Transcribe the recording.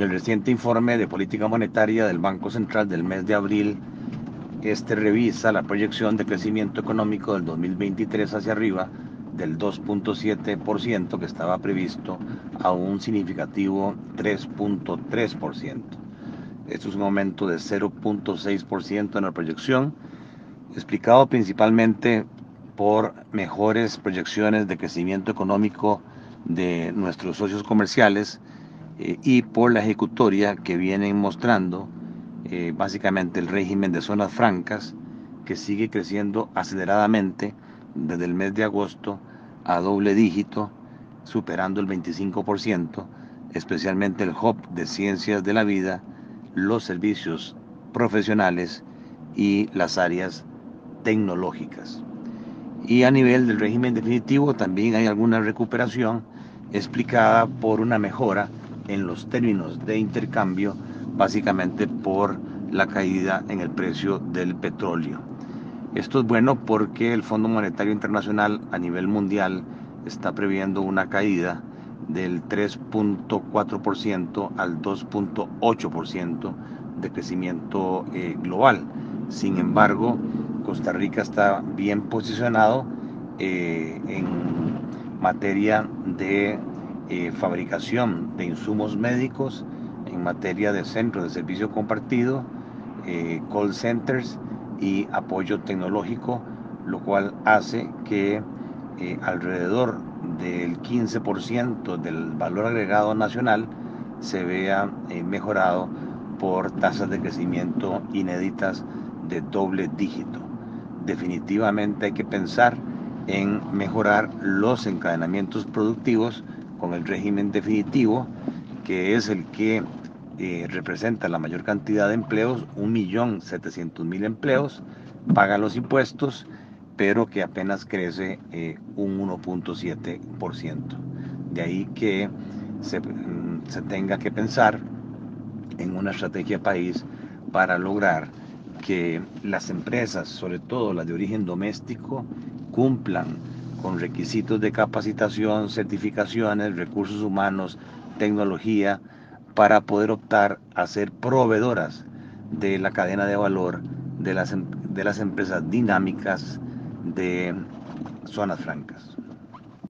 En el reciente informe de política monetaria del Banco Central del mes de abril, este revisa la proyección de crecimiento económico del 2023 hacia arriba del 2.7% que estaba previsto a un significativo 3.3%. Esto es un aumento de 0.6% en la proyección, explicado principalmente por mejores proyecciones de crecimiento económico de nuestros socios comerciales eh, y por la ejecutoria que vienen mostrando eh, básicamente el régimen de zonas francas que sigue creciendo aceleradamente desde el mes de agosto a doble dígito, superando el 25%, especialmente el hub de ciencias de la vida, los servicios profesionales y las áreas tecnológicas. Y a nivel del régimen definitivo también hay alguna recuperación explicada por una mejora en los términos de intercambio, básicamente por la caída en el precio del petróleo. Esto es bueno porque el Fondo Monetario Internacional a nivel mundial está previendo una caída del 3.4% al 2.8% de crecimiento eh, global. Sin embargo, Costa Rica está bien posicionado eh, en materia de eh, fabricación de insumos médicos, en materia de centros de servicio compartido, call centers y apoyo tecnológico, lo cual hace que alrededor del 15% del valor agregado nacional se vea eh, mejorado por tasas de crecimiento inéditas de doble dígito. Definitivamente hay que pensar en mejorar los encadenamientos productivos con el régimen definitivo, que es el que eh, representa la mayor cantidad de empleos, 1.700.000 empleos, paga los impuestos pero que apenas crece eh, un 1.7%. De ahí que mm, se tenga que pensar en una estrategia país para lograr que las empresas, sobre todo las de origen doméstico, cumplan con requisitos de capacitación, certificaciones, recursos humanos, tecnología, para poder optar a ser proveedoras de la cadena de valor de las, em, de las empresas dinámicas, de zonas francas.